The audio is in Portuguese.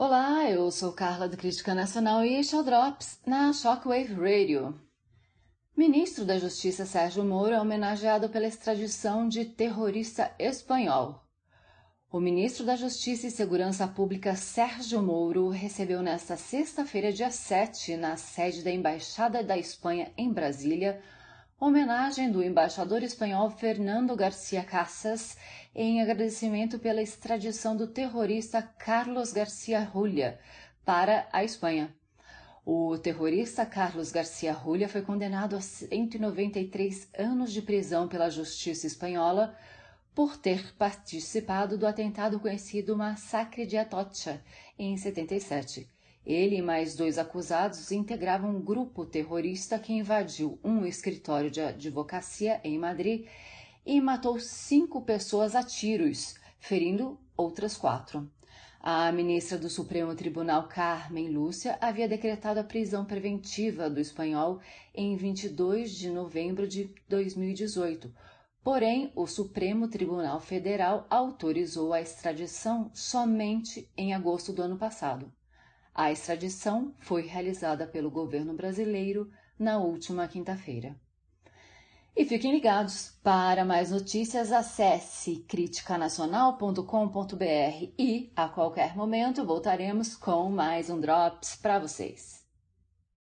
Olá, eu sou Carla do Crítica Nacional e este é Drops na Shockwave Radio. Ministro da Justiça Sérgio Moro é homenageado pela extradição de terrorista espanhol. O ministro da Justiça e Segurança Pública Sérgio Moro recebeu nesta sexta-feira, dia 7, na sede da Embaixada da Espanha em Brasília, homenagem do embaixador espanhol Fernando Garcia Casas em agradecimento pela extradição do terrorista Carlos Garcia Rulha para a Espanha. O terrorista Carlos Garcia Rulha foi condenado a 193 anos de prisão pela justiça espanhola por ter participado do atentado conhecido Massacre de Atocha em 77 ele e mais dois acusados integravam um grupo terrorista que invadiu um escritório de advocacia em Madrid e matou cinco pessoas a tiros, ferindo outras quatro. A ministra do Supremo Tribunal, Carmen Lúcia, havia decretado a prisão preventiva do espanhol em 22 de novembro de 2018. Porém, o Supremo Tribunal Federal autorizou a extradição somente em agosto do ano passado. A extradição foi realizada pelo governo brasileiro na última quinta-feira. E fiquem ligados, para mais notícias acesse criticanacional.com.br e a qualquer momento voltaremos com mais um Drops para vocês.